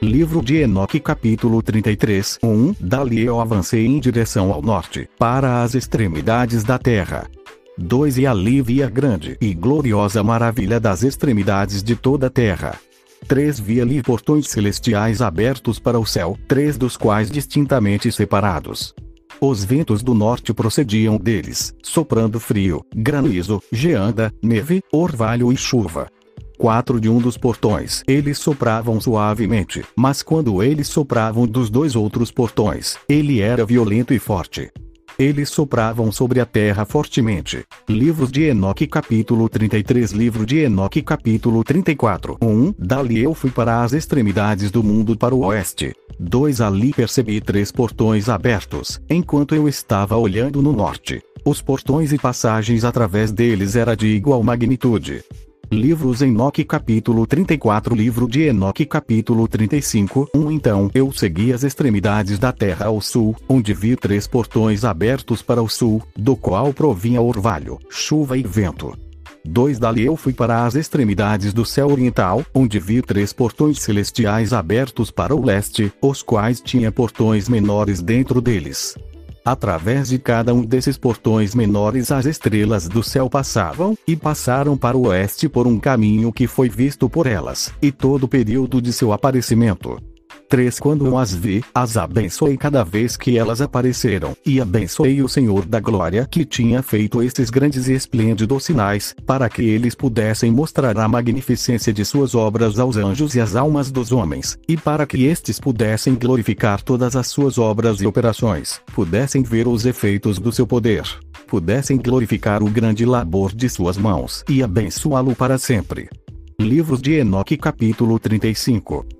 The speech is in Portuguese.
Livro de Enoque capítulo 33 1 Dali eu avancei em direção ao norte, para as extremidades da terra. 2 E ali vi a grande e gloriosa maravilha das extremidades de toda a terra. 3 Vi ali portões celestiais abertos para o céu, três dos quais distintamente separados. Os ventos do norte procediam deles, soprando frio, granizo, geada, neve, orvalho e chuva quatro de um dos portões. Eles sopravam suavemente, mas quando eles sopravam dos dois outros portões, ele era violento e forte. Eles sopravam sobre a terra fortemente. Livros de Enoque capítulo 33 Livro de Enoque capítulo 34 1 Dali eu fui para as extremidades do mundo para o oeste. 2 Ali percebi três portões abertos, enquanto eu estava olhando no norte. Os portões e passagens através deles era de igual magnitude. Livros Enoque capítulo 34 Livro de Enoque capítulo 35 1 Então eu segui as extremidades da terra ao sul, onde vi três portões abertos para o sul, do qual provinha orvalho, chuva e vento. 2 Dali eu fui para as extremidades do céu oriental, onde vi três portões celestiais abertos para o leste, os quais tinha portões menores dentro deles. Através de cada um desses portões menores as estrelas do céu passavam, e passaram para o oeste por um caminho que foi visto por elas, e todo o período de seu aparecimento. 3 Quando as vi, as abençoei cada vez que elas apareceram, e abençoei o Senhor da Glória que tinha feito estes grandes e esplêndidos sinais, para que eles pudessem mostrar a magnificência de suas obras aos anjos e às almas dos homens, e para que estes pudessem glorificar todas as suas obras e operações, pudessem ver os efeitos do seu poder, pudessem glorificar o grande labor de suas mãos e abençoá-lo para sempre. Livros de Enoque capítulo 35